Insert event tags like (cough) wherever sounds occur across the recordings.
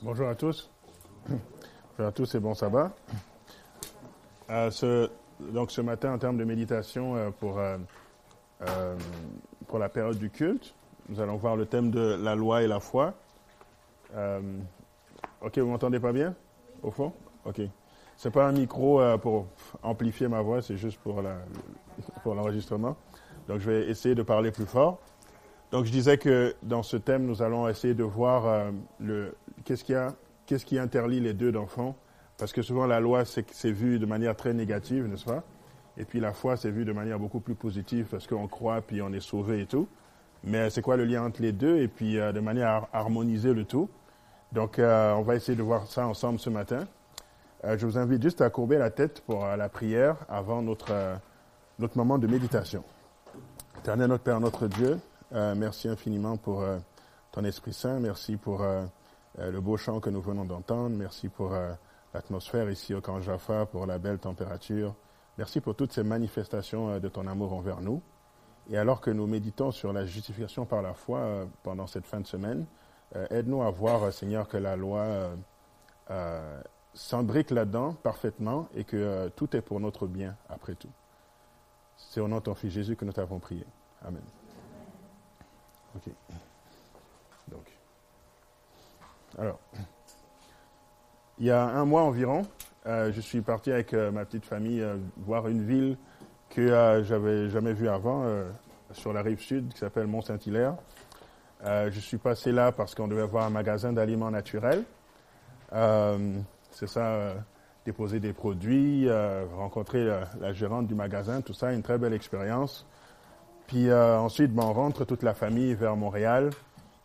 Bonjour à tous. Bonjour à tous et bon sabbat. Euh, ce, donc ce matin, en termes de méditation euh, pour, euh, pour la période du culte, nous allons voir le thème de la loi et la foi. Ok, vous m'entendez pas bien? Au fond? Ok. C'est pas un micro pour amplifier ma voix, c'est juste pour l'enregistrement. Donc je vais essayer de parler plus fort. Donc je disais que dans ce thème, nous allons essayer de voir euh, le qu'est-ce qui a qu'est-ce qui interlie les deux d'enfants, parce que souvent la loi c'est c'est vu de manière très négative, n'est-ce pas? Et puis la foi c'est vu de manière beaucoup plus positive parce qu'on croit puis on est sauvé et tout. Mais c'est quoi le lien entre les deux? Et puis euh, de manière à harmoniser le tout. Donc euh, on va essayer de voir ça ensemble ce matin. Je vous invite juste à courber la tête pour la prière avant notre notre moment de méditation. Éternel notre Père, notre Dieu, euh, merci infiniment pour euh, ton Esprit Saint. Merci pour euh, le beau chant que nous venons d'entendre. Merci pour l'atmosphère ici au camp Jaffa, pour la belle température. Merci pour toutes ces manifestations de ton amour envers nous. Et alors que nous méditons sur la justification par la foi pendant cette fin de semaine, aide-nous à voir, Seigneur, que la loi s'embrique là-dedans parfaitement et que tout est pour notre bien après tout. C'est au nom de ton Fils Jésus que nous t'avons prié. Amen. Alors, il y a un mois environ, euh, je suis parti avec euh, ma petite famille euh, voir une ville que j'avais jamais vue avant sur la rive sud qui s'appelle Mont-Saint-Hilaire. Je suis passé là parce qu'on devait voir un magasin d'aliments naturels. C'est ça, déposer des produits, rencontrer la gérante du magasin, tout ça, une très belle expérience. Puis euh, ensuite, ben, on rentre toute la famille vers Montréal.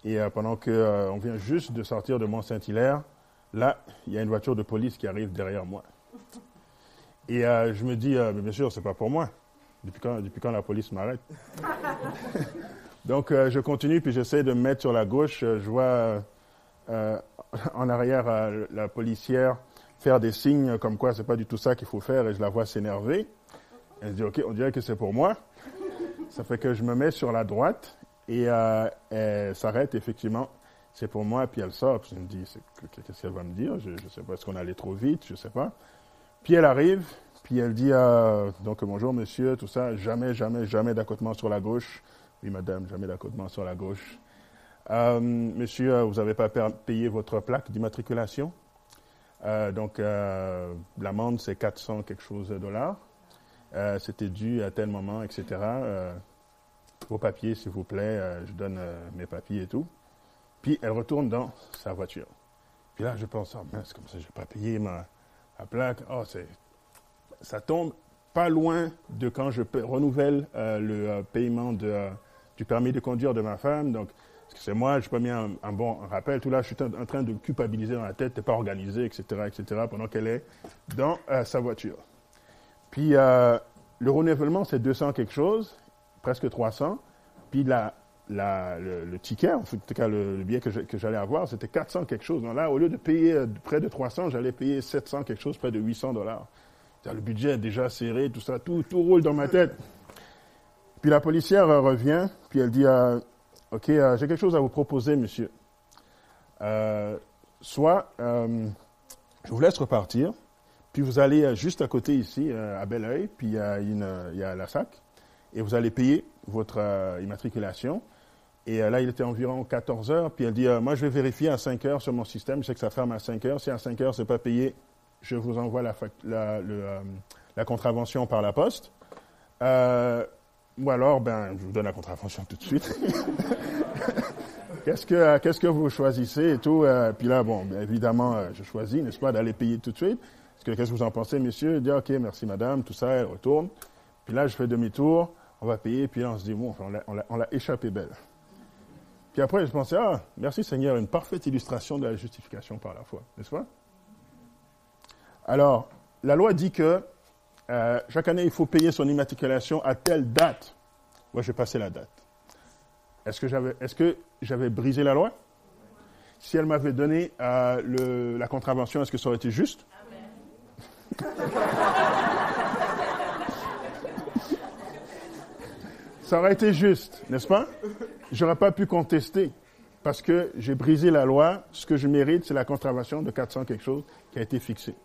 Et euh, pendant que euh, vient juste de sortir de Mont-Saint-Hilaire, là, il y a une voiture de police qui arrive derrière moi. Et je me dis, mais bien sûr, c'est pas pour moi. Depuis quand, depuis quand la police m'arrête? (laughs) Donc, je continue, puis j'essaie de me mettre sur la gauche. Je vois en arrière la policière faire des signes comme quoi c'est pas du tout ça qu'il faut faire, et je la vois s'énerver. Elle se dit, OK, on dirait que c'est pour moi. Ça fait que je me mets sur la droite et euh, elle s'arrête, effectivement. C'est pour moi, puis elle sort. Puis je me dis, qu'est-ce qu'elle va me dire? Je ne sais pas, est-ce qu'on allait trop vite? Je ne sais pas. Puis elle arrive, puis elle dit, euh, donc bonjour monsieur, tout ça, jamais, jamais, jamais d'accotement sur la gauche. Oui madame, jamais d'accotement sur la gauche. Euh, monsieur, vous n'avez pas payé votre plaque d'immatriculation? Donc l'amende, c'est 400 quelque chose de dollars. Euh, C'était dû à tel moment, etc. Euh, vos papiers, s'il vous plaît, euh, je donne mes papiers et tout. Puis elle retourne dans sa voiture. Puis là, je pense, oh comme ça, je n'ai pas payé ma, plaque. Oh, c'est, ça tombe pas loin de quand je renouvelle le paiement du permis de conduire de ma femme. Donc, c'est moi, je n'ai pas mis un, un bon rappel. Tout là, je suis en, train de culpabiliser dans la tête, t'es pas organisé, etc., etc., pendant qu'elle est dans sa voiture. Puis, euh, le renouvellement, c'est 200 quelque chose, presque 300. Puis, la, le, ticket, en tout cas, le, le billet que j'allais avoir, c'était 400 quelque chose. Donc là, au lieu de payer euh, près de 300, j'allais payer 700 quelque chose, près de 800 dollars. Le budget est déjà serré, tout ça, tout, roule dans ma tête. Puis la policière euh, revient, puis elle dit, OK, j'ai quelque chose à vous proposer, monsieur. Soit, je vous laisse repartir, puis vous allez euh, juste à côté ici, euh, à Belleuil, puis il y a, une, il y a la SAC, et vous allez payer votre euh, immatriculation. Et là, il était environ 14 heures, puis elle dit, moi, je vais vérifier à 5 heures sur mon système, je sais que ça ferme à 5 heures, si à 5 heures, c'est pas payé, je vous envoie la, la, la contravention par la poste. Euh, ou alors, ben, je vous donne la contravention tout de suite. (laughs) qu'est-ce que qu'est-ce que vous choisissez et tout Puis là, bon, évidemment, je choisis, n'est-ce pas, d'aller payer tout de suite. Qu'est-ce que vous en pensez, monsieur Il dit, ok, merci madame, tout ça, elle retourne. Puis là, je fais demi-tour, on va payer, puis là, on se dit, bon, on l'a- échappé belle. Puis après, je pensais, ah, merci Seigneur, une parfaite illustration de la justification par la foi, n'est-ce pas? Alors, la loi dit que euh, chaque année, il faut payer son immatriculation à telle date. Moi, j'ai passé la date. Est-ce que j'avais, j'avais brisé la loi? Si elle m'avait donné euh, la contravention, est-ce que ça aurait été juste? (laughs) Ça aurait été juste, n'est-ce pas? J'aurais pas pu contester. parce que j'ai brisé la loi, ce que je mérite, c'est la contravention de 400 quelque chose qui a été fixée.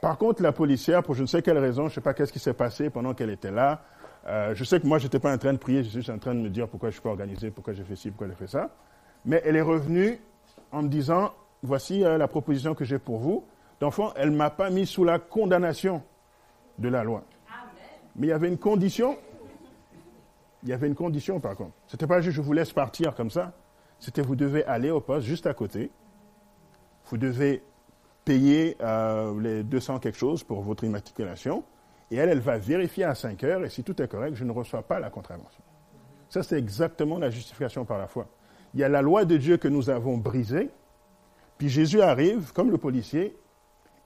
Par contre, la policière, pour je ne sais quelle raison, je ne sais pas qu'est-ce qui s'est passé pendant qu'elle était là, euh, je sais que moi, je n'étais pas en train de prier, je suis en train de me dire pourquoi je suis pas organisé, pourquoi j'ai fait ci, pourquoi j'ai fait ça. Mais elle est revenue en me disant, voici euh, la proposition que j'ai pour vous. D'enfant, elle ne m'a pas mis sous la condamnation de la loi. Mais il y avait une condition. Il y avait une condition, par contre. Ce n'était pas juste je vous laisse partir comme ça. C'était vous devez aller au poste juste à côté. Vous devez payer euh, les 200 quelque chose pour votre immatriculation. Et elle, elle va vérifier à 5 heures, et si tout est correct, je ne reçois pas la contravention. Ça, c'est exactement la justification par la foi. Il y a la loi de Dieu que nous avons brisée, puis Jésus arrive, comme le policier,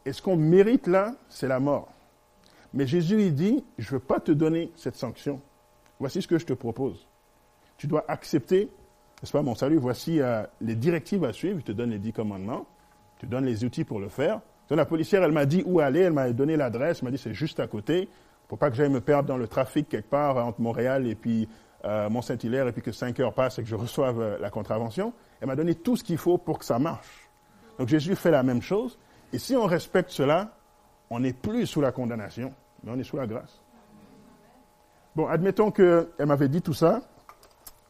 et ce qu'on mérite là, c'est la mort. Mais Jésus, il dit, je ne veux pas te donner cette sanction. Voici ce que je te propose. Tu dois accepter, n'est-ce pas, mon salut, voici euh, les directives à suivre, je te donne les dix commandements, je te donne les outils pour le faire, donc, la policière, elle m'a dit où aller, elle m'a donné l'adresse, elle m'a dit c'est juste à côté, pour pas que j'aille me perdre dans le trafic quelque part entre Montréal et puis euh, Mont-Saint-Hilaire et puis que 5 heures passent et que je reçoive euh, la contravention. Elle m'a donné tout ce qu'il faut pour que ça marche. Donc Jésus fait la même chose. Et si on respecte cela, on n'est plus sous la condamnation, mais on est sous la grâce. Bon, admettons qu'elle m'avait dit tout ça,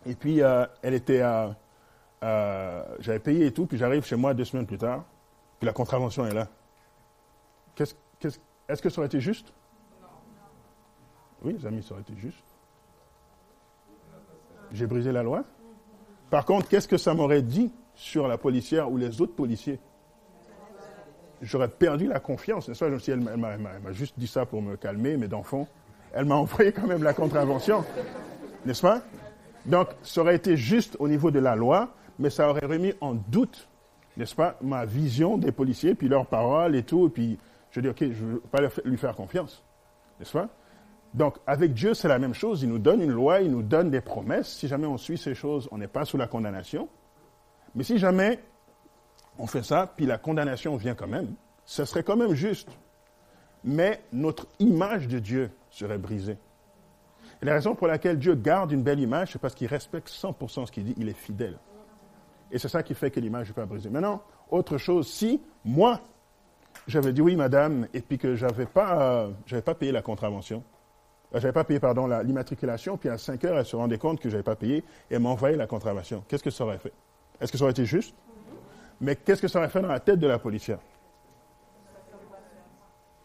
et puis euh, elle était, j'avais payé et tout, puis j'arrive chez moi deux semaines plus tard, puis la contravention est là est-ce que ça aurait été juste? Oui, les amis, ça aurait été juste. J'ai brisé la loi. Par contre, qu'est-ce que ça m'aurait dit sur la policière ou les autres policiers? J'aurais perdu la confiance. N'est-ce pas? Elle, m'a juste dit ça pour me calmer, mais d'enfant, elle m'a (laughs) envoyé quand même la contravention. N'est-ce pas? Donc, ça aurait été juste au niveau de la loi, mais ça aurait remis en doute, n'est-ce pas, ma vision des policiers, puis leurs paroles et tout, et puis je dis, OK, je ne veux pas lui faire confiance. N'est-ce pas? Donc, avec Dieu, c'est la même chose. Il nous donne une loi, il nous donne des promesses. Si jamais on suit ces choses, on n'est pas sous la condamnation. Mais si jamais on fait ça, puis la condamnation vient quand même, ce serait quand même juste. Mais notre image de Dieu serait brisée. Et la raison pour laquelle Dieu garde une belle image, c'est parce qu'il respecte 100% ce qu'il dit, il est fidèle. Et c'est ça qui fait que l'image n'est pas brisée. Maintenant, autre chose, si moi, j'avais dit oui, madame, et puis que j'avais pas, j'avais pas payé la contravention. Euh, j'avais pas payé, pardon, l'immatriculation, puis à 5 heures, elle se rendait compte que j'avais pas payé, et envoyé la contravention. Qu'est-ce que ça aurait fait? Est-ce que ça aurait été juste? Mais qu'est-ce que ça aurait fait dans la tête de la policière?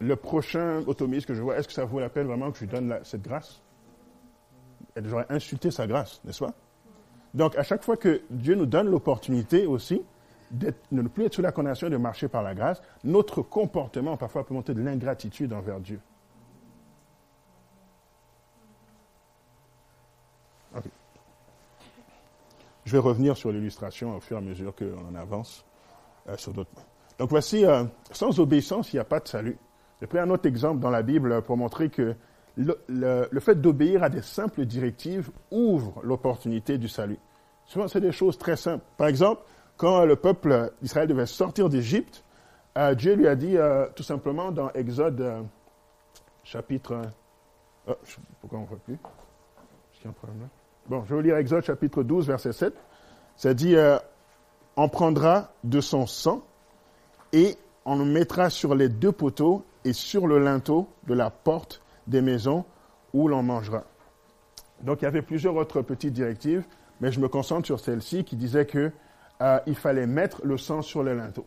Le prochain automiste que je vois, est-ce que ça vaut la peine vraiment que je lui donne cette grâce? Elle aurait insulté sa grâce, n'est-ce pas? Donc, à chaque fois que Dieu nous donne l'opportunité aussi de ne plus être sous la condamnation de marcher par la grâce, notre comportement parfois peut monter de l'ingratitude envers Dieu. Je vais revenir sur l'illustration au fur et à mesure qu'on en avance euh, sur d'autres. Donc voici, euh, sans obéissance, il n'y a pas de salut. J'ai pris un autre exemple dans la Bible pour montrer que le fait d'obéir à des simples directives ouvre l'opportunité du salut. Souvent, c'est des choses très simples. Par exemple, quand le peuple d'Israël devait sortir d'Égypte, euh, Dieu lui a dit tout simplement dans Exode chapitre... Oh, pourquoi on ne voit plus? Est-ce un problème là? Bon, je vais lire Exode chapitre 12, verset 7. Ça dit, on prendra de son sang et on le mettra sur les deux poteaux et sur le linteau de la porte des maisons où l'on mangera. Donc il y avait plusieurs autres petites directives, mais je me concentre sur celle-ci qui disait que euh, il fallait mettre le sang sur le linteau.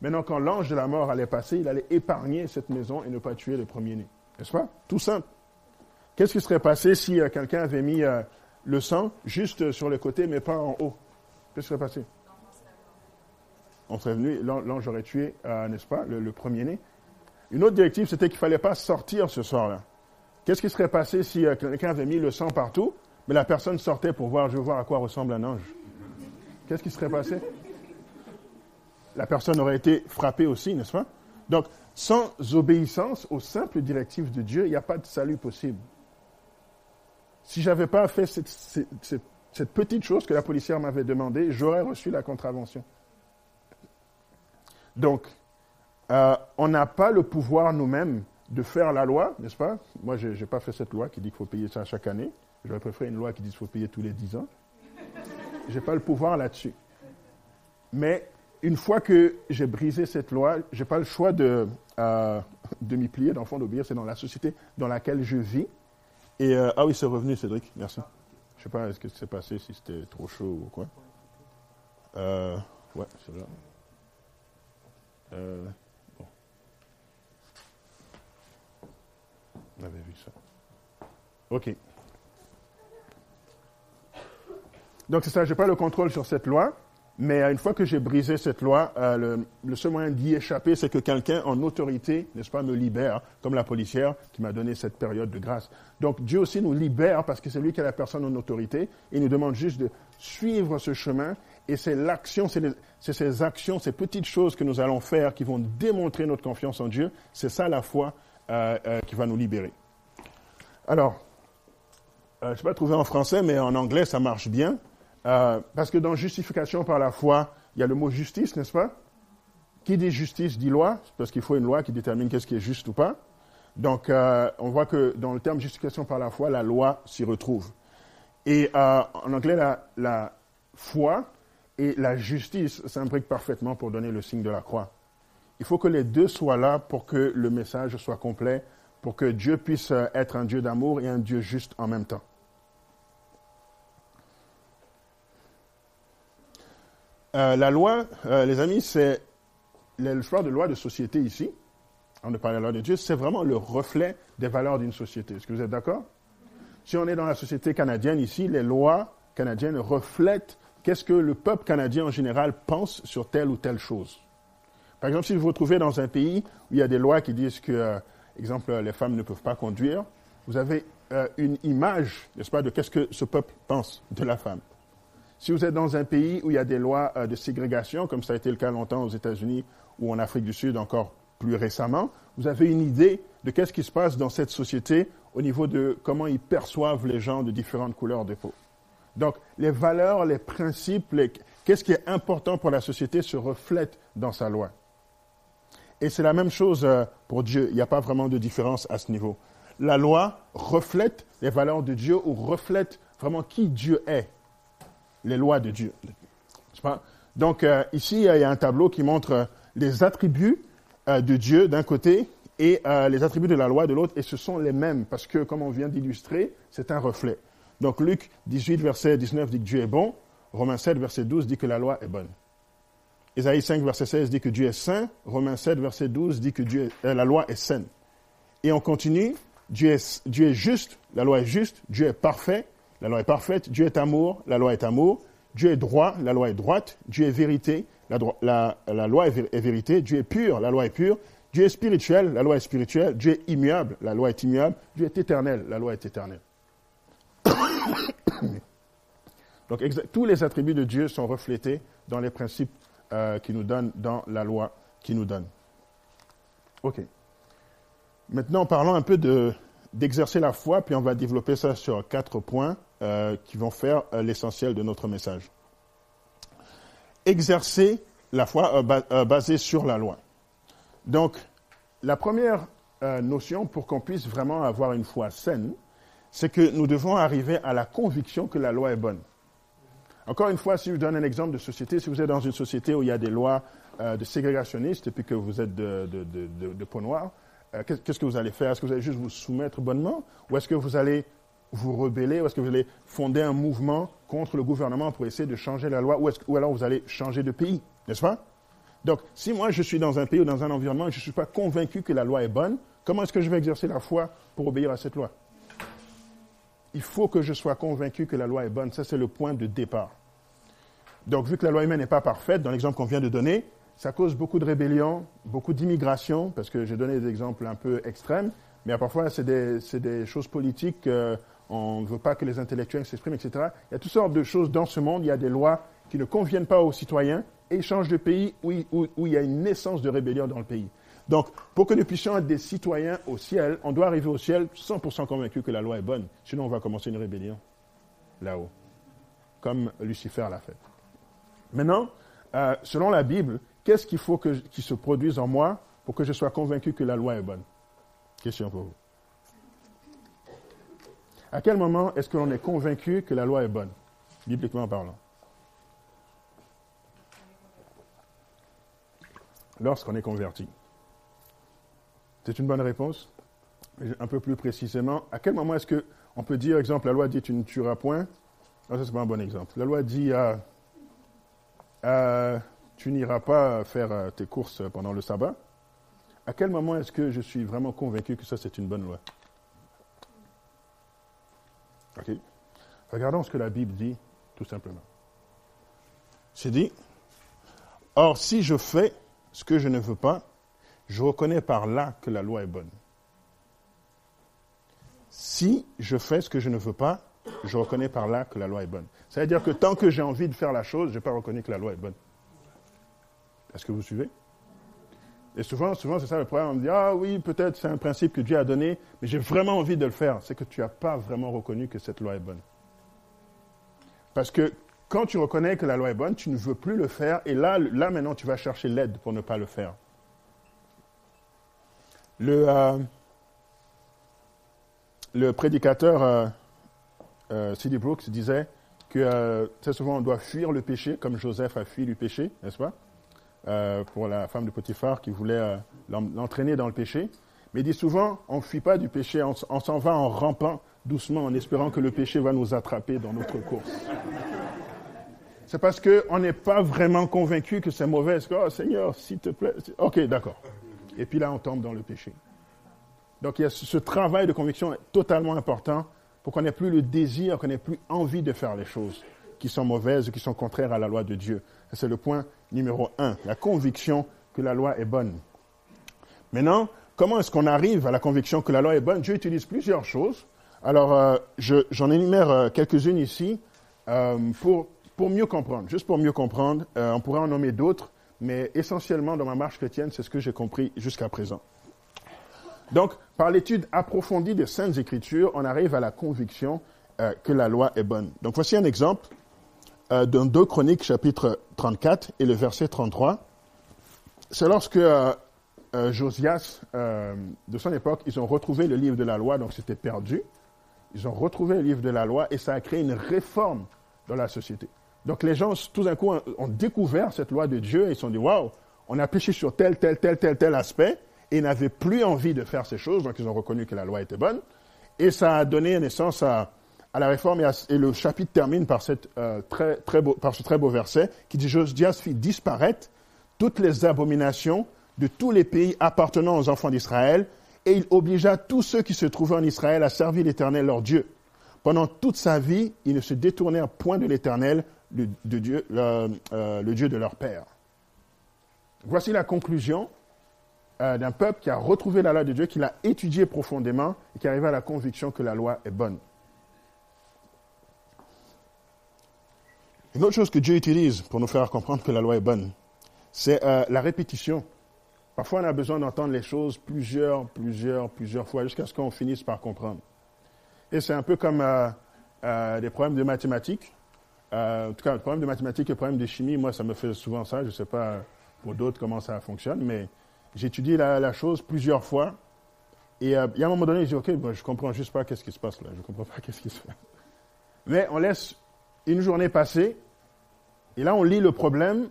Maintenant, quand l'ange de la mort allait passer, il allait épargner cette maison et ne pas tuer les premiers-nés. N'est-ce pas? Tout simple. Qu'est-ce qui serait passé si euh, quelqu'un avait mis euh, le sang juste sur le côté, mais pas en haut Qu'est-ce qui serait passé? On serait venu, l'ange aurait tué, n'est-ce pas, le, premier-né. Une autre directive, c'était qu'il ne fallait pas sortir ce soir-là. Qu'est-ce qui serait passé si quelqu'un avait mis le sang partout, mais la personne sortait pour voir, je veux voir à quoi ressemble un ange? Qu'est-ce qui serait passé? La personne aurait été frappée aussi, n'est-ce pas? Donc, sans obéissance aux simples directives de Dieu, il n'y a pas de salut possible. Si je n'avais pas fait cette, petite chose que la policière m'avait demandé, j'aurais reçu la contravention. Donc, euh, on n'a pas le pouvoir nous-mêmes de faire la loi, n'est-ce pas? Moi, je n'ai pas fait cette loi qui dit qu'il faut payer ça chaque année. J'aurais préféré une loi qui dit qu'il faut payer tous les dix ans. Je n'ai pas le pouvoir là-dessus. Mais une fois que j'ai brisé cette loi, je n'ai pas le choix de, euh, de m'y plier, d'enfant d'obéir. C'est dans la société dans laquelle je vis. Euh, ah oui, c'est revenu, Cédric, merci. Je sais pas ce que s'est passé, si c'était trop chaud ou quoi. Euh, ouais, c'est là. Euh. On avait vu ça. OK. Donc c'est ça, je n'ai pas le contrôle sur cette loi, mais une fois que j'ai brisé cette loi, euh, le, seul moyen d'y échapper, c'est que quelqu'un en autorité, n'est-ce pas, me libère, comme la policière qui m'a donné cette période de grâce. Donc Dieu aussi nous libère parce que c'est lui qui est la personne en autorité et nous demande juste de suivre ce chemin et c'est l'action, c'est ces actions, ces petites choses que nous allons faire qui vont démontrer notre confiance en Dieu. C'est ça la foi euh, euh, qui va nous libérer. Alors, euh, je ne sais pas trouver en français, mais en anglais, ça marche bien. Parce que dans justification par la foi, il y a le mot justice, n'est-ce pas? Qui dit justice dit loi, parce qu'il faut une loi qui détermine qu'est-ce qui est juste ou pas. Donc, on voit que dans le terme justification par la foi, la loi s'y retrouve. Et en anglais, la, foi, et la justice s'imbrique parfaitement pour donner le signe de la croix. Il faut que les deux soient là pour que le message soit complet, pour que Dieu puisse être un Dieu d'amour et un Dieu juste en même temps. Euh, la loi, euh, les amis, c'est l'histoire de loi de société ici. On ne parle de la loi de Dieu, c'est vraiment le reflet des valeurs d'une société. Est-ce que vous êtes d'accord? Si on est dans la société canadienne ici, les lois canadiennes reflètent qu'est-ce que le peuple canadien en général pense sur telle ou telle chose. Par exemple, si vous vous trouvez dans un pays où il y a des lois qui disent que, euh, exemple, les femmes ne peuvent pas conduire, vous avez euh, une image, n'est-ce pas, de qu'est-ce que ce peuple pense de la femme. Si vous êtes dans un pays où il y a des lois euh, de ségrégation, comme ça a été le cas longtemps aux États-Unis ou en Afrique du Sud encore plus récemment, vous avez une idée de qu'est-ce qui se passe dans cette société au niveau de comment ils perçoivent les gens de différentes couleurs de peau. Donc, les valeurs, les principes, qu'est-ce qui est important pour la société se reflète dans sa loi. Et c'est la même chose euh, pour Dieu. Il n'y a pas vraiment de différence à ce niveau. La loi reflète les valeurs de Dieu ou reflète vraiment qui Dieu est. Les lois de Dieu. Donc, euh, ici, il y a un tableau qui montre euh, les attributs de Dieu d'un côté et les attributs de la loi de l'autre. Et ce sont les mêmes parce que, comme on vient d'illustrer, c'est un reflet. Donc Luc 18, verset 19 dit que Dieu est bon. Romains 7, verset 12 dit que la loi est bonne. Ésaïe 5, verset 16 dit que Dieu est saint. Romains 7, verset 12 dit que Dieu euh, la loi est saine. Et on continue. Dieu est, Dieu est juste, la loi est juste. Dieu est parfait, la loi est parfaite. Dieu est amour, la loi est amour. Dieu est droit, la loi est droite. Dieu est vérité, la, loi est, vérité. Dieu est pur, la loi est pure. Dieu est spirituel, la loi est spirituelle. Dieu est immuable, la loi est immuable. Dieu est éternel, la loi est éternelle. (coughs) Donc tous les attributs de Dieu sont reflétés dans les principes euh, qu'il nous donne, dans la loi qu'il nous donne. OK. Maintenant, parlons un peu d'exercer la foi, puis on va développer ça sur quatre points euh, qui vont faire euh, l'essentiel de notre message. Exercer la foi basée sur la loi. Donc, la première notion pour qu'on puisse vraiment avoir une foi saine, c'est que nous devons arriver à la conviction que la loi est bonne. Encore une fois, si je donne un exemple de société, si vous êtes dans une société où il y a des lois euh, de ségrégationnistes et puis que vous êtes de, de, peau noire, euh, qu'est-ce que vous allez faire? Est-ce que vous allez juste vous soumettre bonnement Ou est-ce que vous allez vous rebeller Ou est-ce que vous allez fonder un mouvement contre le gouvernement pour essayer de changer la loi Ou, ou alors vous allez changer de pays N'est-ce pas? Donc, si moi je suis dans un pays ou dans un environnement et je ne suis pas convaincu que la loi est bonne, comment est-ce que je vais exercer la foi pour obéir à cette loi? Il faut que je sois convaincu que la loi est bonne. Ça, c'est le point de départ. Donc, vu que la loi humaine n'est pas parfaite, dans l'exemple qu'on vient de donner, ça cause beaucoup de rébellions, beaucoup d'immigration, parce que j'ai donné des exemples un peu extrêmes, mais parfois, c'est des, choses politiques, euh, on ne veut pas que les intellectuels s'expriment, etc. Il y a toutes sortes de choses dans ce monde, il y a des lois qui ne conviennent pas aux citoyens, et changent de pays où, il y a une naissance de rébellion dans le pays. Donc, pour que nous puissions être des citoyens au ciel, on doit arriver au ciel 100% convaincu que la loi est bonne. Sinon, on va commencer une rébellion là-haut, comme Lucifer l'a fait. Maintenant, euh, selon la Bible, qu'est-ce qu'il faut que, qu'il se produise en moi pour que je sois convaincu que la loi est bonne? Question pour vous. À quel moment est-ce que l'on est convaincu que la loi est bonne, bibliquement parlant? Lorsqu'on est converti C'est une bonne réponse Un peu plus précisément, à quel moment est-ce qu'on peut dire, exemple, la loi dit tu ne tueras point? Non, ça, c'est pas un bon exemple. La loi dit tu n'iras pas faire euh, tes courses pendant le sabbat. À quel moment est-ce que je suis vraiment convaincu que ça, c'est une bonne loi? Regardons ce que la Bible dit, tout simplement. C'est dit, or si je fais ce que je ne veux pas, je reconnais par là que la loi est bonne. Si je fais ce que je ne veux pas, je reconnais par là que la loi est bonne. C'est-à-dire que tant que j'ai envie de faire la chose, je n'ai pas reconnu que la loi est bonne. Est-ce que vous suivez? Et souvent, souvent c'est ça le problème. On me dit, ah oui, peut-être c'est un principe que Dieu a donné, mais j'ai vraiment envie de le faire. C'est que tu n'as pas vraiment reconnu que cette loi est bonne. Parce que quand tu reconnais que la loi est bonne, tu ne veux plus le faire, et là, là maintenant, tu vas chercher l'aide pour ne pas le faire. Le, euh, le prédicateur euh, euh C.D. Brooks disait que euh, très souvent on doit fuir le péché, comme Joseph a fui le péché, n'est-ce pas? Pour la femme de Potiphar qui voulait l'entraîner dans le péché. Mais il dit souvent, on ne fuit pas du péché, on, s'en va en rampant doucement, en espérant que le péché va nous attraper dans notre course. C'est parce qu'on n'est pas vraiment convaincu que c'est mauvais. Oh Seigneur, s'il te plaît. Ok, d'accord. Et puis là, on tombe dans le péché. Donc il y a ce travail de conviction totalement important pour qu'on n'ait plus le désir, qu'on n'ait plus envie de faire les choses qui sont mauvaises qui sont contraires à la loi de Dieu. C'est le point numéro un, la conviction que la loi est bonne. Maintenant, comment est-ce qu'on arrive à la conviction que la loi est bonne? Dieu utilise plusieurs choses. Alors, euh, j'en énumère euh, quelques-unes ici euh, pour, pour mieux comprendre. Juste pour mieux comprendre, on pourrait en nommer d'autres, mais essentiellement dans ma marche chrétienne, c'est ce que j'ai compris jusqu'à présent. Donc, par l'étude approfondie des Saintes Écritures, on arrive à la conviction que la loi est bonne. Donc, voici un exemple dans 2 Chroniques chapitre 34 et le verset 33. C'est lorsque Josias, de son époque, ils ont retrouvé le livre de la loi, donc c'était perdu. Ils ont retrouvé le livre de la loi et ça a créé une réforme dans la société. Donc les gens, tout d'un coup, ont découvert cette loi de Dieu et ils se sont dit, waouh, on a péché sur tel, tel, tel, tel, tel aspect et n'avaient plus envie de faire ces choses, donc ils ont reconnu que la loi était bonne. Et ça a donné naissance à, la réforme et, le chapitre termine euh, par ce très beau verset qui dit Josias fit disparaître toutes les abominations de tous les pays appartenant aux enfants d'Israël et il obligea tous ceux qui se trouvaient en Israël à servir l'Éternel leur Dieu. Pendant toute sa vie, ils ne se détournèrent point de l'Éternel, le, Dieu, euh, Dieu de leur Père. Voici la conclusion euh, d'un peuple qui a retrouvé la loi de Dieu, qui l'a étudiée profondément et qui arrive à la conviction que la loi est bonne. Une autre chose que Dieu utilise pour nous faire comprendre que la loi est bonne, c'est euh, la répétition. Parfois, on a besoin d'entendre les choses plusieurs, plusieurs, plusieurs fois jusqu'à ce qu'on finisse par comprendre. Et c'est un peu comme euh, euh, des problèmes de mathématiques. En tout cas, le problème de mathématiques et le problème de chimie, moi, ça me fait souvent ça. Je ne sais pas pour d'autres comment ça fonctionne, mais j'ai étudié la, chose plusieurs fois. Et il y a un moment donné, je dis, OK, bon, je comprends juste pas qu'est-ce qui se passe là. Je ne comprends pas (laughs) qu'est-ce qui se passe. Mais on laisse une journée passer, et là, on lit le problème,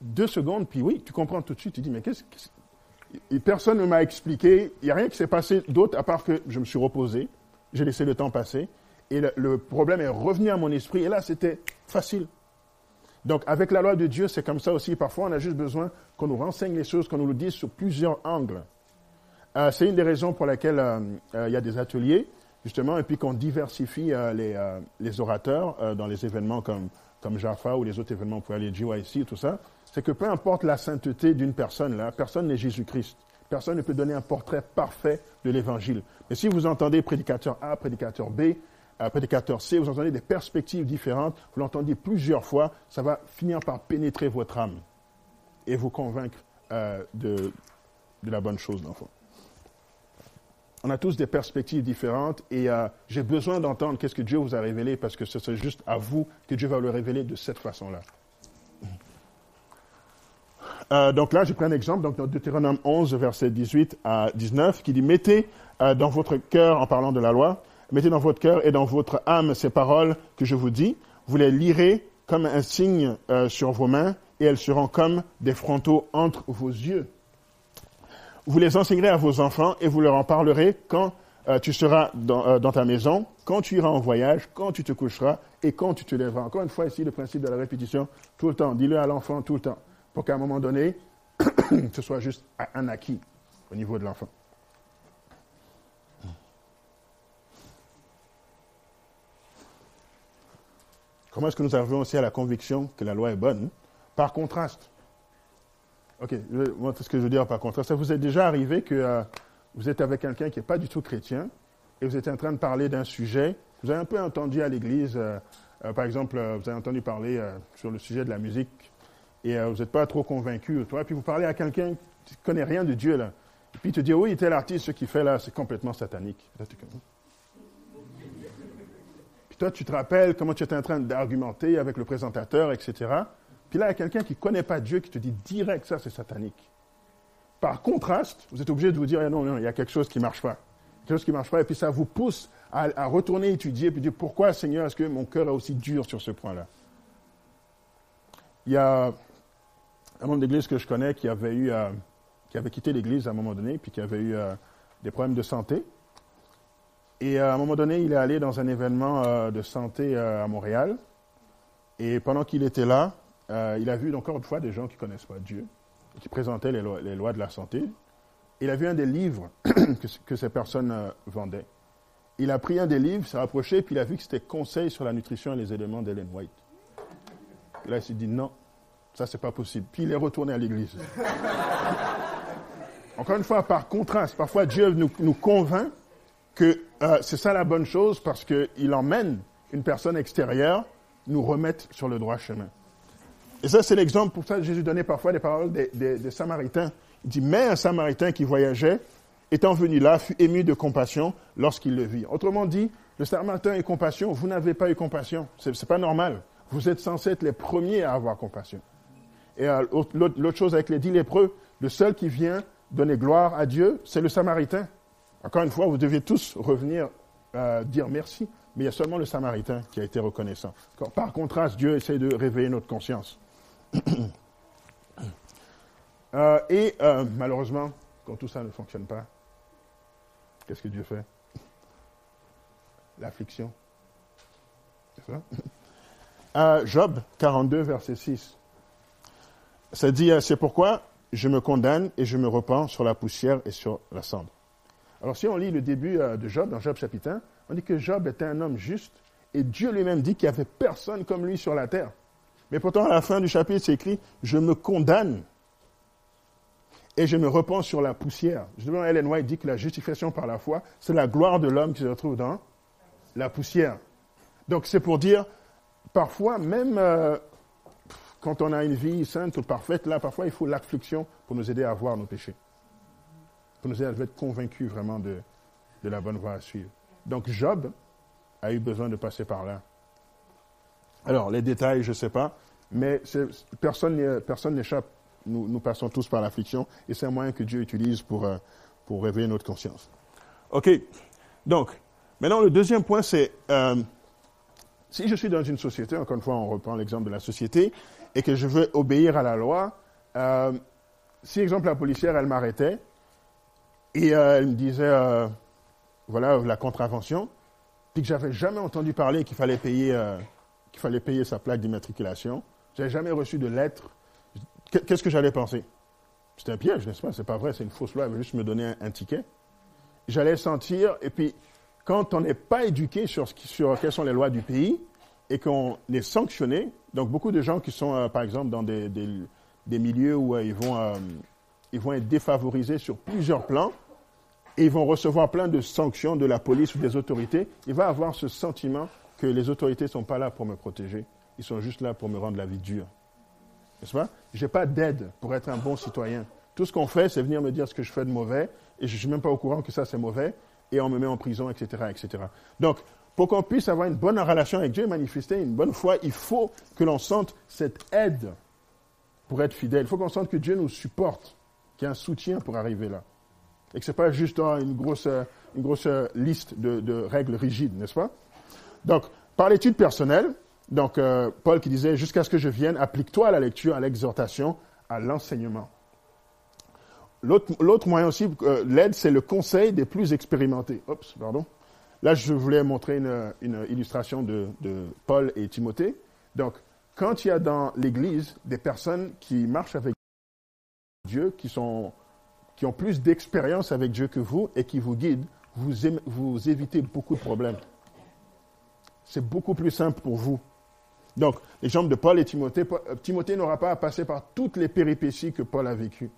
deux secondes, puis oui, tu comprends tout de suite, tu dis, mais qu'est-ce que... Personne ne m'a expliqué, il n'y a rien qui s'est passé d'autre à part que je me suis reposé, j'ai laissé le temps passer, et le, problème est revenu à mon esprit, et là, c'était facile. Donc, avec la loi de Dieu, c'est comme ça aussi. Parfois, on a juste besoin qu'on nous renseigne les choses, qu'on nous le dise sur plusieurs angles. Euh, c'est une des raisons pour lesquelles euh, euh, il y a des ateliers, justement, et puis qu'on diversifie les, les, orateurs dans les événements comme, Jaffa ou les autres événements pour aller GYC, tout ça c'est que peu importe la sainteté d'une personne, personne n'est Jésus-Christ. Personne ne peut donner un portrait parfait de l'Évangile. Mais si vous entendez prédicateur A, prédicateur B, euh, prédicateur C, vous entendez des perspectives différentes, vous l'entendez plusieurs fois, ça va finir par pénétrer votre âme et vous convaincre euh, de, la bonne chose, d'enfant. On a tous des perspectives différentes et euh, j'ai besoin d'entendre qu'est-ce que Dieu vous a révélé parce que c'est juste à vous que Dieu va le révéler de cette façon-là. Euh, donc là, j'ai pris un exemple, donc dans Deutéronome 11, verset 18 à 19, qui dit Mettez euh, dans votre cœur, en parlant de la loi, mettez dans votre cœur et dans votre âme ces paroles que je vous dis. Vous les lirez comme un signe sur vos mains, et elles seront comme des frontaux entre vos yeux. Vous les enseignerez à vos enfants et vous leur en parlerez quand euh, tu seras dans, dans, ta maison, quand tu iras en voyage, quand tu te coucheras et quand tu te lèveras. Encore une fois, ici, le principe de la répétition, tout le temps. Dis-le à l'enfant tout le temps, pour qu'à un moment donné, (coughs) ce soit juste un acquis au niveau de l'enfant. Comment est-ce que nous arrivons aussi à la conviction que la loi est bonne? Par contraste. Ok, moi, ce que je veux dire par contraste, ça vous est déjà arrivé que euh, vous êtes avec quelqu'un qui n'est pas du tout chrétien et vous êtes en train de parler d'un sujet. Vous avez un peu entendu à l'église, euh, euh, par exemple, vous avez entendu parler sur le sujet de la musique et vous n'êtes pas trop convaincu, toi, puis vous parlez à quelqu'un qui ne connaît rien de Dieu, là, et puis il te dit, oui, tel artiste, ce qu'il fait là, c'est complètement satanique. Puis toi, tu te rappelles comment tu étais en train d'argumenter avec le présentateur, etc. Puis là, il y a quelqu'un qui ne connaît pas Dieu qui te dit direct, ça, c'est satanique. Par contraste, vous êtes obligé de vous dire, eh non, non, il y a quelque chose qui ne marche pas. Quelque chose qui ne marche pas, et puis ça vous pousse à, retourner étudier, puis dire, pourquoi, Seigneur, est-ce que mon cœur est aussi dur sur ce point-là? Il y a un membre d'église que je connais qui avait eu, euh, qui avait quitté l'église à un moment donné, puis qui avait eu euh, des problèmes de santé. Et euh, à un moment donné, il est allé dans un événement de santé à Montréal. Et pendant qu'il était là, il a vu encore une fois des gens qui ne connaissent pas Dieu, qui présentaient les lois, de la santé. Il a vu un des livres (clears throat) que, ces personnes vendaient. Il a pris un des livres, s'est rapproché, puis il a vu que c'était Conseil sur la nutrition et les éléments d'Ellen White. Là, il s'est dit non, ça, c'est pas possible. Puis il est retourné à l'église. (laughs) Encore une fois, par contraste, parfois Dieu nous, nous convainc que euh, c'est ça la bonne chose parce qu'il emmène une personne extérieure nous remettre sur le droit chemin. Et ça, c'est l'exemple pour ça que Jésus donnait parfois des paroles des, des, Samaritains. Il dit, mais un Samaritain qui voyageait, étant venu là, fut ému de compassion lorsqu'il le vit. Autrement dit, le Samaritain est compassion, vous n'avez pas eu compassion. Ce n'est pas normal. Vous êtes censés être les premiers à avoir compassion. Et euh, l'autre chose avec les dix lépreux, le seul qui vient donner gloire à Dieu, c'est le Samaritain. Encore une fois, vous devez tous revenir euh, dire merci, mais il y a seulement le Samaritain qui a été reconnaissant. Par contraste, Dieu essaie de réveiller notre conscience. Euh, et malheureusement, quand tout ça ne fonctionne pas, qu'est-ce que Dieu fait? L'affliction. C'est ça? Job 42, verset 6. Ça dit, euh, c'est pourquoi je me condamne et je me repens sur la poussière et sur la cendre. Alors si on lit le début euh, de Job, dans Job chapitre 1, on dit que Job était un homme juste et Dieu lui-même dit qu'il n'y avait personne comme lui sur la terre. Mais pourtant, à la fin du chapitre, c'est écrit, je me condamne et je me repens sur la poussière. Justement, Ellen White dit que la justification par la foi, c'est la gloire de l'homme qui se retrouve dans la poussière. Donc c'est pour dire, parfois, même euh, quand on a une vie sainte ou parfaite, là, parfois, il faut l'affliction pour nous aider à voir nos péchés. Pour nous aider à être convaincus vraiment de, la bonne voie à suivre. Donc, Job a eu besoin de passer par là. Alors, les détails, je ne sais pas, mais personne, n'échappe. Nous, passons tous par l'affliction et c'est un moyen que Dieu utilise pour, euh, pour réveiller notre conscience. OK. Donc, maintenant, le deuxième point, c'est euh, si je suis dans une société, encore une fois, on reprend l'exemple de la société, et que je veux obéir à la loi, euh, si, exemple, la policière, elle m'arrêtait et elle me disait, voilà, la contravention, puis que j'avais jamais entendu parler qu'il fallait payer, qu'il fallait payer sa plaque d'immatriculation, j'avais jamais reçu de lettre, qu'est-ce que j'allais penser? C'était un piège, n'est-ce pas? C'est pas vrai, c'est une fausse loi, elle veut juste me donner un, ticket. J'allais sentir, et puis quand on n'est pas éduqué sur, sur quelles sont les lois du pays et qu'on est sanctionné, donc beaucoup de gens qui sont, euh, par exemple, dans des, des, milieux où euh, ils, vont, euh, ils vont être défavorisés sur plusieurs plans, et ils vont recevoir plein de sanctions de la police ou des autorités, il va avoir ce sentiment que les autorités ne sont pas là pour me protéger, ils sont juste là pour me rendre la vie dure. N'est-ce pas? Je n'ai pas d'aide pour être un bon citoyen. Tout ce qu'on fait, c'est venir me dire ce que je fais de mauvais, et je ne suis même pas au courant que ça c'est mauvais, et on me met en prison, etc. etc. Donc, pour qu'on puisse avoir une bonne relation avec Dieu et manifester une bonne foi, il faut que l'on sente cette aide pour être fidèle. Il faut qu'on sente que Dieu nous supporte, qu'il y a un soutien pour arriver là. Et que ce n'est pas juste une grosse, une grosse liste de, règles rigides, n'est-ce pas? Donc, par l'étude personnelle, Donc, euh, Paul qui disait, jusqu'à ce que je vienne, applique-toi à la lecture, à l'exhortation, à l'enseignement. L'autre moyen aussi, euh, l'aide, c'est le conseil des plus expérimentés. Oups, pardon. Là, je voulais montrer une, illustration de, Paul et Timothée. Donc, quand il y a dans l'Église des personnes qui marchent avec Dieu, qui, ont plus d'expérience avec Dieu que vous et qui vous guident, vous évitez beaucoup de problèmes. C'est beaucoup plus simple pour vous. Donc, l'exemple de Paul et Timothée, euh, Timothée n'aura pas à passer par toutes les péripéties que Paul a vécues.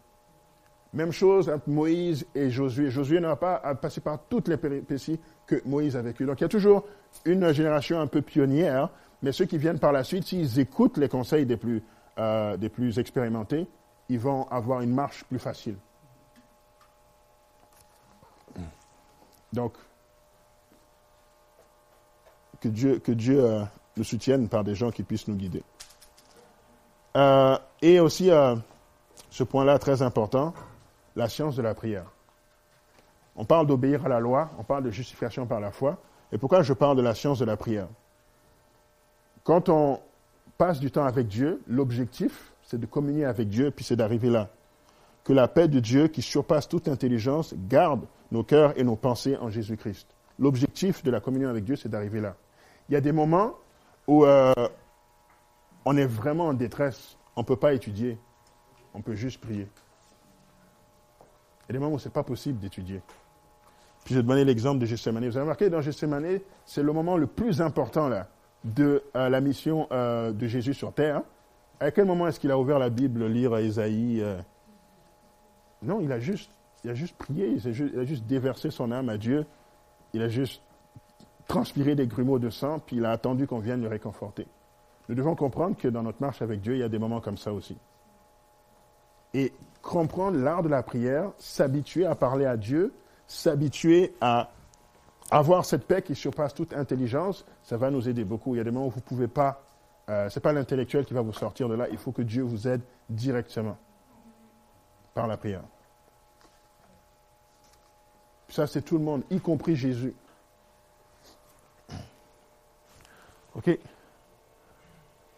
Même chose entre Moïse et Josué. Josué n'aura pas à passer par toutes les péripéties que Moïse a vécues. Donc il y a toujours une génération un peu pionnière, mais ceux qui viennent par la suite, s'ils écoutent les conseils des plus, euh, des plus expérimentés, ils vont avoir une marche plus facile. Donc, que Dieu, que Dieu euh, nous soutienne par des gens qui puissent nous guider. Euh, et aussi, ce point-là très important, la science de la prière. On parle d'obéir à la loi, on parle de justification par la foi. Et pourquoi je parle de la science de la prière? Quand on passe du temps avec Dieu, l'objectif, c'est de communier avec Dieu, puis c'est d'arriver là. Que la paix de Dieu, qui surpasse toute intelligence, garde nos cœurs et nos pensées en Jésus-Christ. L'objectif de la communion avec Dieu, c'est d'arriver là. Il y a des moments où euh, on est vraiment en détresse. On ne peut pas étudier. On peut juste prier. Il y a des moments où ce n'est pas possible d'étudier. Puis je vais donner l'exemple de Gethsemane. Vous avez remarqué, dans Gethsemane, c'est le moment le plus important là, de euh, la mission euh, de Jésus sur terre. À quel moment est-ce qu'il a ouvert la Bible, lire Isaïe euh? Non, il a juste, il a juste prié, il a juste, il a juste déversé son âme à Dieu. Il a juste transpiré des grumeaux de sang, puis il a attendu qu'on vienne le réconforter. Nous devons comprendre que dans notre marche avec Dieu, il y a des moments comme ça aussi. Et comprendre l'art de la prière, s'habituer à parler à Dieu, s'habituer à avoir cette paix qui surpasse toute intelligence, ça va nous aider beaucoup. Il y a des moments où vous ne pouvez pas, euh, ce n'est pas l'intellectuel qui va vous sortir de là, il faut que Dieu vous aide directement par la prière. Ça, c'est tout le monde, y compris Jésus. OK.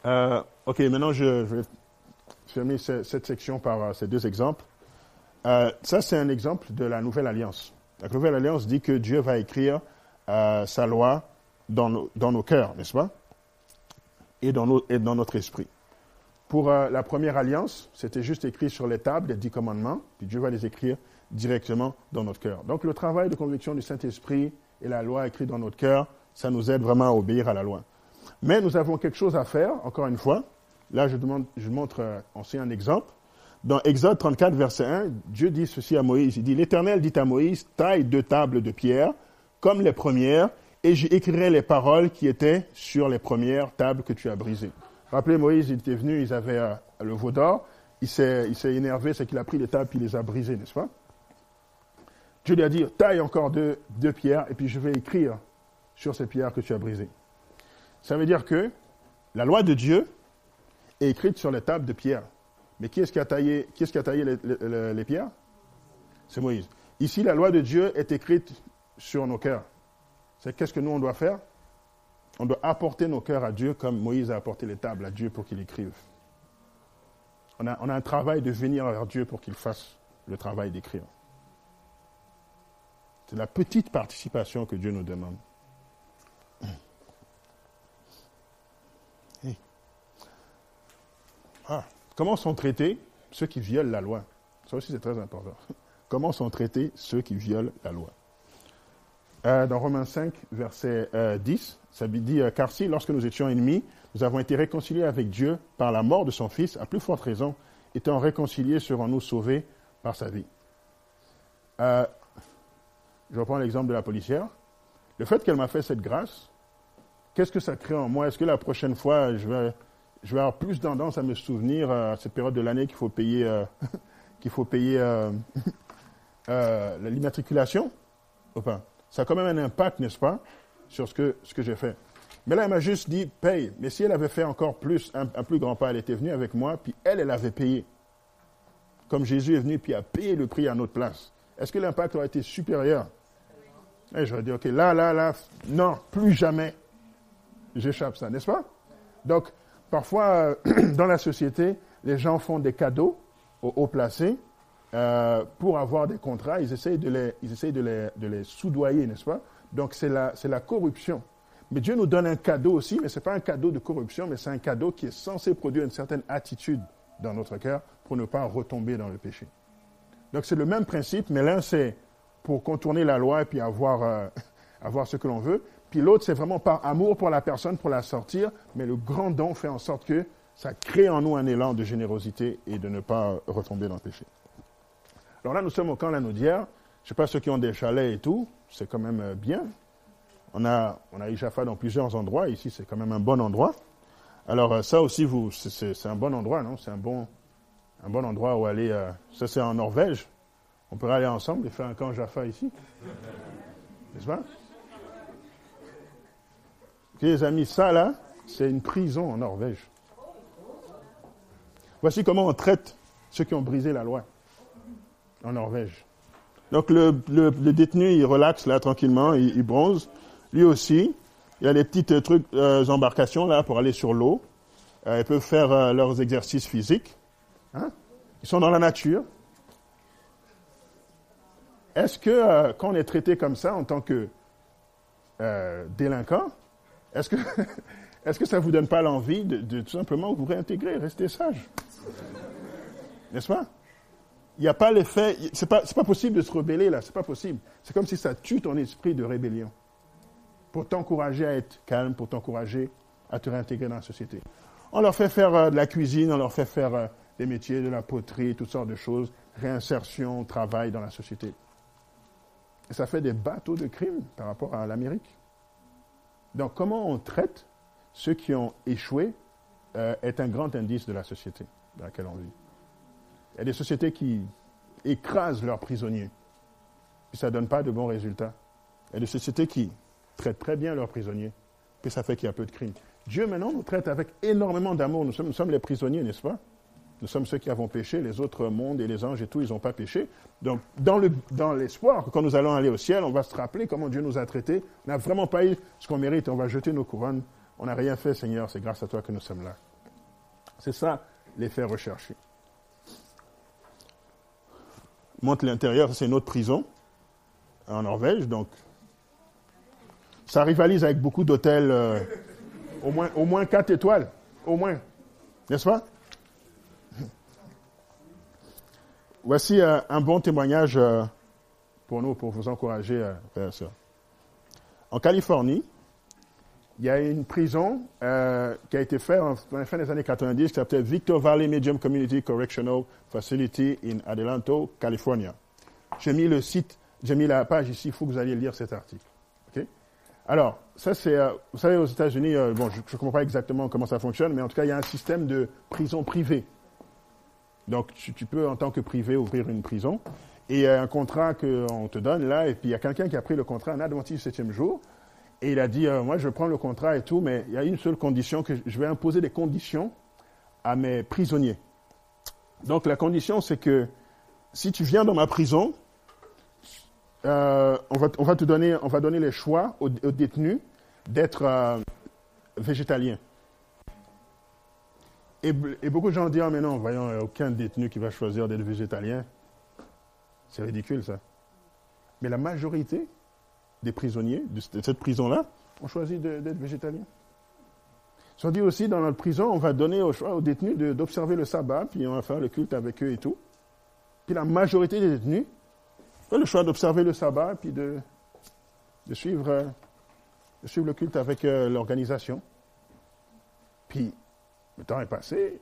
Euh, OK, maintenant je vais fermer cette section par euh, ces deux exemples. Euh, ça, c'est un exemple de la Nouvelle Alliance. La Nouvelle Alliance dit que Dieu va écrire sa loi dans nos, cœurs, n'est-ce pas? Et dans, notre esprit. Pour la première alliance, c'était juste écrit sur les tables, les dix commandements, puis Dieu va les écrire directement dans notre cœur. Donc le travail de conviction du Saint-Esprit et la loi écrite dans notre cœur, ça nous aide vraiment à obéir à la loi. Mais nous avons quelque chose à faire, encore une fois, Là, je, demande, je montre aussi euh, un exemple. Dans Exode 34, verset 1, Dieu dit ceci à Moïse. Il dit, l'Éternel dit à Moïse, taille deux tables de pierre, comme les premières, et j'écrirai les paroles qui étaient sur les premières tables que tu as brisées. Rappelez, Moïse, il était venu, ils avaient euh, le veau d'or, il s'est, énervé, c'est qu'il a pris les tables et il les a brisées, n'est-ce pas? Dieu lui a dit, taille encore deux pierres, et puis je vais écrire sur ces pierres que tu as brisées. Ça veut dire que la loi de Dieu, est écrite sur les tables de pierre. Mais qui est-ce qui a taillé, qui est-ce qui a taillé les, pierres? C'est Moïse. Ici, la loi de Dieu est écrite sur nos cœurs. C'est qu'est-ce que nous, on doit faire? On doit apporter nos cœurs à Dieu comme Moïse a apporté les tables à Dieu pour qu'il écrive. On a, on a un travail de venir vers Dieu pour qu'il fasse le travail d'écrire. C'est la petite participation que Dieu nous demande. Ah, comment sont traités ceux qui violent la loi? Ça aussi, c'est très important. (laughs) Comment sont traités ceux qui violent la loi? Euh, Dans Romains 5, verset 10, euh, ça dit euh, Car si, lorsque nous étions ennemis, nous avons été réconciliés avec Dieu par la mort de son Fils, à plus forte raison, étant réconciliés, serons-nous sauvés par sa vie. je reprends l'exemple de la policière. Le fait qu'elle m'a fait cette grâce, qu'est-ce que ça crée en moi? Est-ce que la prochaine fois, je vais je vais avoir plus tendance à me souvenir euh, à cette période de l'année qu'il faut payer, euh, (laughs) qu'il faut payer (laughs) euh, l'immatriculation. Enfin, ça a quand même un impact, n'est-ce pas, sur ce que, ce que j'ai fait. Mais là, elle m'a juste dit, paye. Mais si elle avait fait encore plus, un, plus grand pas, elle était venue avec moi, puis elle, elle avait payé. Comme Jésus est venu, puis a payé le prix à notre place. Est-ce que l'impact aurait été supérieur? Et j'aurais dit, OK, là, là, là, non, plus jamais j'échappe ça, n'est-ce pas? Donc, parfois, euh, (clears throat) dans la société, les gens font des cadeaux aux hauts placés euh, pour avoir des contrats. Ils essayent de les, ils de les, de les soudoyer, n'est-ce pas? Donc, c'est la, la corruption. Mais Dieu nous donne un cadeau aussi, mais ce n'est pas un cadeau de corruption, mais c'est un cadeau qui est censé produire une certaine attitude dans notre cœur pour ne pas retomber dans le péché. Donc c'est le même principe, mais l'un c'est pour contourner la loi et puis avoir, euh, (laughs) avoir ce que l'on veut. Puis l'autre c'est vraiment par amour pour la personne, pour la sortir, mais le grand don fait en sorte que ça crée en nous un élan de générosité et de ne pas retomber dans le péché. Alors là, nous sommes au camp Lanaudière. Je ne sais pas ceux qui ont des chalets et tout, c'est quand même euh, bien. On a, on a Ijafa dans plusieurs endroits. Ici, c'est quand même un bon endroit. Alors euh, ça aussi, vous, c'est un bon endroit, non? C'est un bon, un bon endroit où aller. Euh, ça, c'est en Norvège. On pourrait aller ensemble et faire un camp Jaffa ici. N'est-ce pas? Les amis, ça là, c'est une prison en Norvège. Voici comment on traite ceux qui ont brisé la loi en Norvège. Donc le, détenu, il relaxe là tranquillement, il, bronze. Lui aussi, il a des petites trucs, euh, embarcations là pour aller sur l'eau. Euh, ils peuvent faire euh, leurs exercices physiques. Hein? Ils sont dans la nature. Est-ce que quand on est traité comme ça en tant que délinquant, (laughs) est-ce que, ça ne vous donne pas l'envie de, tout simplement vous réintégrer, rester sage? N'est-ce pas? Il n'y a pas l'effet, c'est pas, pas possible de se rebeller là, c'est pas possible. C'est comme si ça tue ton esprit de rébellion pour t'encourager à être calme, pour t'encourager à te réintégrer dans la société. On leur fait faire euh, de la cuisine, on leur fait faire euh, des métiers, de la poterie, toutes sortes de choses, réinsertion, travail dans la société. Et ça fait des bateaux de crimes par rapport à l'Amérique. Donc comment on traite ceux qui ont échoué euh, est un grand indice de la société dans laquelle on vit. Il y a des sociétés qui écrasent leurs prisonniers, puis ça ne donne pas de bons résultats. Il y a des sociétés qui traitent très bien leurs prisonniers, puis ça fait qu'il y a peu de crimes. Dieu maintenant nous traite avec énormément d'amour. Nous sommes, les prisonniers, n'est-ce pas? Nous sommes ceux qui avons péché, les autres mondes et les anges et tout, ils n'ont pas péché. Donc, dans l'espoir que quand nous allons aller au ciel, on va se rappeler comment Dieu nous a traités. On n'a vraiment pas eu ce qu'on mérite, on va jeter nos couronnes. On n'a rien fait, Seigneur, c'est grâce à toi que nous sommes là. C'est ça l'effet recherché. Montre l'intérieur, c'est une autre prison en Norvège, donc ça rivalise avec beaucoup d'hôtels, euh, au, moins, au moins 4 étoiles, au moins. N'est-ce pas? Voici euh, un bon témoignage euh, pour nous, pour vous encourager, frères et sœurs. En Californie, il y a une prison qui a été faite en, fin des années 90 qui s'appelait Victor Valley Medium Community Correctional Facility in Adelanto, California. J'ai mis le site, j'ai mis la page ici, il faut que vous alliez lire cet article. Alors, ça c'est, euh, vous savez, aux États-Unis, euh, bon, je ne comprends pas exactement comment ça fonctionne, mais en tout cas, il y a un système de prison privée. Donc, tu, peux, en tant que privé, ouvrir une prison. Et il y a un contrat qu'on te donne là, et puis il y a quelqu'un qui a pris le contrat, un adventiste septième jour, et il a dit, euh, moi je prends le contrat et tout, mais il y a une seule condition, que je vais imposer des conditions à mes prisonniers. Donc la condition, c'est que si tu viens dans ma prison, euh, on, va, on, va, te donner, on va donner les choix aux, détenus d'être euh, végétaliens. Et, beaucoup de gens disent, ah, mais non, voyons, aucun détenu qui va choisir d'être végétalien. C'est ridicule, ça. Mais la majorité des prisonniers de cette prison-là ont choisi d'être végétaliens. Soit dit aussi, dans notre prison, on va donner au choix aux détenus d'observer le sabbat, puis on va faire le culte avec eux et tout. Puis la majorité des détenus le choix d'observer le sabbat puis de, de, suivre, de suivre le culte avec euh, l'organisation. Puis, le temps est passé,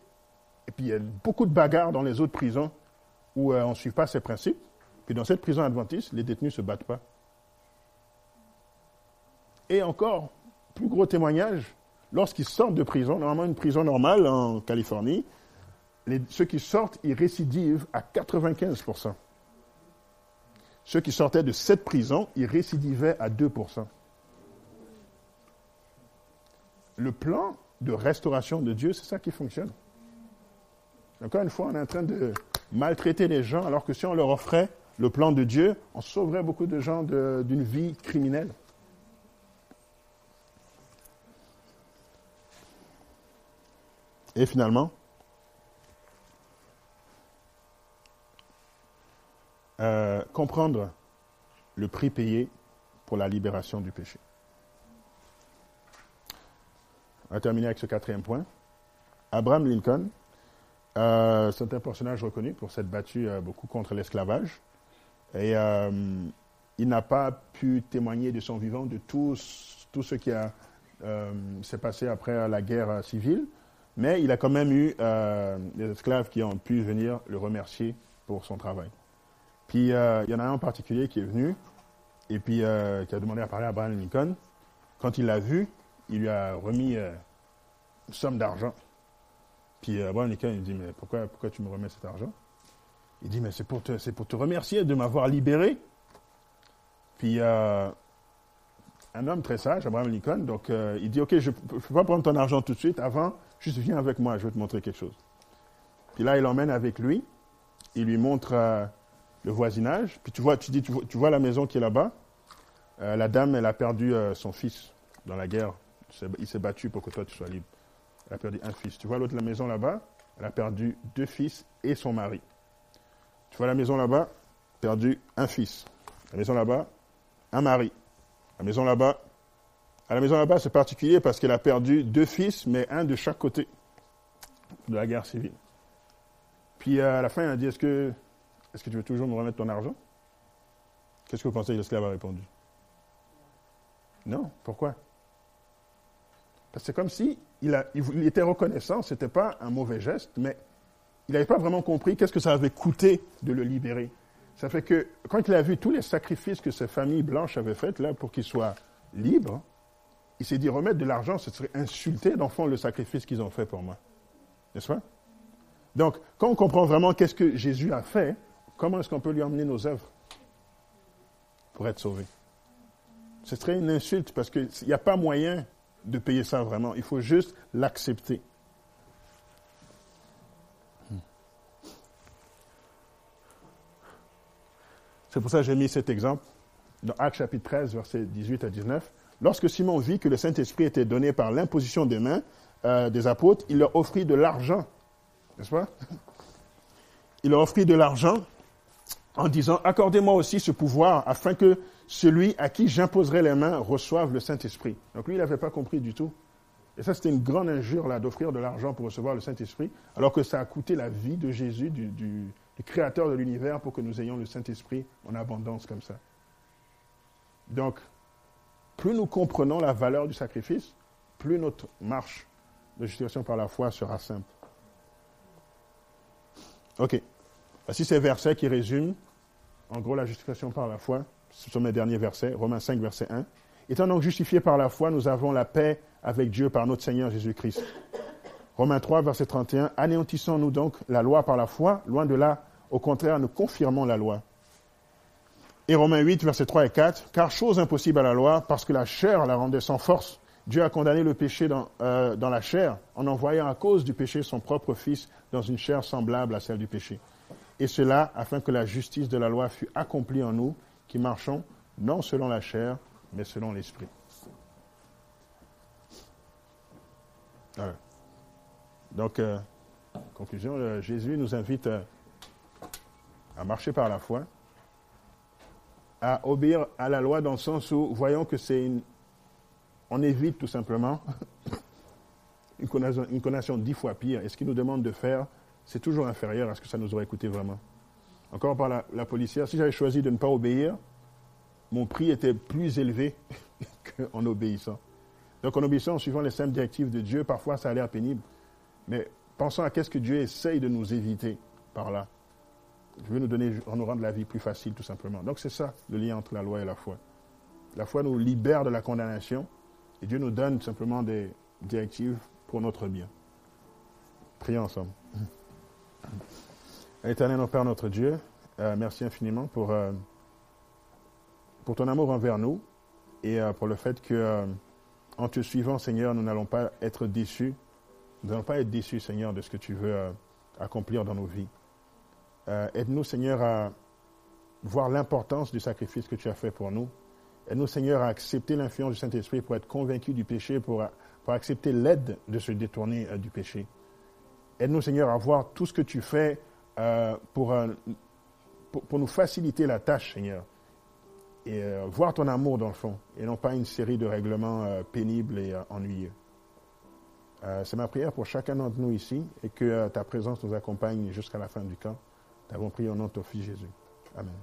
et puis il y a beaucoup de bagarres dans les autres prisons où euh, on ne suit pas ces principes. Puis dans cette prison adventiste, les détenus ne se battent pas. Et encore, plus gros témoignage, lorsqu'ils sortent de prison, normalement une prison normale en Californie, ceux qui sortent, ils récidivent à 95%. Ceux qui sortaient de cette prison, ils récidivaient à 2%. Le plan de restauration de Dieu, c'est ça qui fonctionne. Encore une fois, on est en train de maltraiter les gens, alors que si on leur offrait le plan de Dieu, on sauverait beaucoup de gens d'une vie criminelle. Et finalement, euh, comprendre le prix payé pour la libération du péché. On va terminer avec ce quatrième point. Abraham Lincoln, euh, c'est un personnage reconnu pour s'être battu euh, beaucoup contre l'esclavage. Et euh, il n'a pas pu témoigner de son vivant de tout, tout ce qui s'est passé après la guerre civile. Mais il a quand même eu des esclaves qui ont pu venir le remercier pour son travail. Puis il y en a un en particulier qui est venu et puis qui a demandé à parler à Abraham Lincoln. Quand il l'a vu, il lui a remis une somme d'argent. Puis euh, Abraham Lincoln, il dit, mais pourquoi, pourquoi tu me remets cet argent? Il dit, mais c'est pour, te, remercier de m'avoir libéré. Puis euh, un homme très sage, Abraham Lincoln, donc euh, il dit, ok, je ne peux pas prendre ton argent tout de suite, avant, juste viens avec moi, je vais te montrer quelque chose. Puis là, il l'emmène avec lui, il lui montre le voisinage, puis tu vois, tu dis, tu vois, tu vois la maison qui est là-bas. la dame, elle a perdu son fils dans la guerre. Il s'est battu pour que toi tu sois libre. Elle a perdu un fils. Tu vois l'autre, la maison là-bas, elle a perdu deux fils et son mari. Tu vois la maison là-bas, perdu un fils. La maison là-bas, un mari. La maison là-bas, à la maison là-bas, c'est particulier parce qu'elle a perdu deux fils, mais un de chaque côté de la guerre civile. Puis euh, à la fin, elle a dit Est-ce que, est que tu veux toujours me remettre ton argent? Qu'est-ce que vous pensez? Que l'esclave a répondu Non. Pourquoi? C'est comme si il, était reconnaissant, ce n'était pas un mauvais geste, mais il n'avait pas vraiment compris qu'est-ce que ça avait coûté de le libérer. Ça fait que quand il a vu tous les sacrifices que ces familles blanches avaient faits là pour qu'il soit libre, il s'est dit remettre de l'argent, ce serait insulter d'enfant le sacrifice qu'ils ont fait pour moi. N'est-ce pas? Donc, quand on comprend vraiment qu'est-ce que Jésus a fait, comment est-ce qu'on peut lui emmener nos œuvres pour être sauvé? Ce serait une insulte parce qu'il n'y a pas moyen de payer ça vraiment. Il faut juste l'accepter. C'est pour ça que j'ai mis cet exemple dans Actes chapitre 13, versets 18 à 19. Lorsque Simon vit que le Saint-Esprit était donné par l'imposition des mains euh, des apôtres, il leur offrit de l'argent. N'est-ce pas? (laughs) Il leur offrit de l'argent en disant, accordez-moi aussi ce pouvoir afin que celui à qui j'imposerai les mains reçoive le Saint-Esprit. Donc lui, il n'avait pas compris du tout. Et ça, c'était une grande injure, là, d'offrir de l'argent pour recevoir le Saint-Esprit, alors que ça a coûté la vie de Jésus, du, Créateur de l'univers, pour que nous ayons le Saint-Esprit en abondance comme ça. Donc, plus nous comprenons la valeur du sacrifice, plus notre marche de justification par la foi sera simple. OK. Voici ces versets qui résument, en gros, la justification par la foi ce sont mes derniers versets, Romains 5, verset 1. Étant donc justifiés par la foi, nous avons la paix avec Dieu par notre Seigneur Jésus-Christ. Romains 3, verset 31. Anéantissons-nous donc la loi par la foi Loin de là, au contraire, nous confirmons la loi. Et Romains 8, verset 3 et 4. Car chose impossible à la loi, parce que la chair la rendait sans force. Dieu a condamné le péché dans, euh, dans la chair en envoyant à cause du péché son propre Fils dans une chair semblable à celle du péché. Et cela afin que la justice de la loi fût accomplie en nous qui marchons non selon la chair, mais selon l'esprit. Donc, euh, conclusion, euh, Jésus nous invite euh, à marcher par la foi, à obéir à la loi dans le sens où voyons que c'est une... On évite tout simplement (coughs) une condamnation dix fois pire. Et ce qu'il nous demande de faire, c'est toujours inférieur à ce que ça nous aurait coûté vraiment encore par la, policière, si j'avais choisi de ne pas obéir, mon prix était plus élevé (laughs) qu'en obéissant. Donc en obéissant, en suivant les simples directives de Dieu, parfois ça a l'air pénible. Mais pensons à qu'est-ce que Dieu essaye de nous éviter par là. Je veux nous donner, nous rendre la vie plus facile tout simplement. Donc c'est ça le lien entre la loi et la foi. La foi nous libère de la condamnation et Dieu nous donne simplement des directives pour notre bien. Prions ensemble. Éternel, Père, notre Dieu, euh, merci infiniment pour, euh, pour ton amour envers nous et euh, pour le fait que, en te suivant, Seigneur, nous n'allons pas être déçus. Nous n'allons pas être déçus, Seigneur, de ce que tu veux accomplir dans nos vies. Aide-nous, Seigneur, à voir l'importance du sacrifice que tu as fait pour nous. Aide-nous, Seigneur, à accepter l'influence du Saint-Esprit pour être convaincus du péché, pour accepter l'aide de se détourner du péché. Aide-nous, Seigneur, à voir tout ce que tu fais pour, pour, nous faciliter la tâche, Seigneur. Et voir ton amour dans le fond, et non pas une série de règlements pénibles et ennuyeux. C'est ma prière pour chacun d'entre nous ici, et que ta présence nous accompagne jusqu'à la fin du camp. Nous avons prié au nom de ton Fils Jésus. Amen.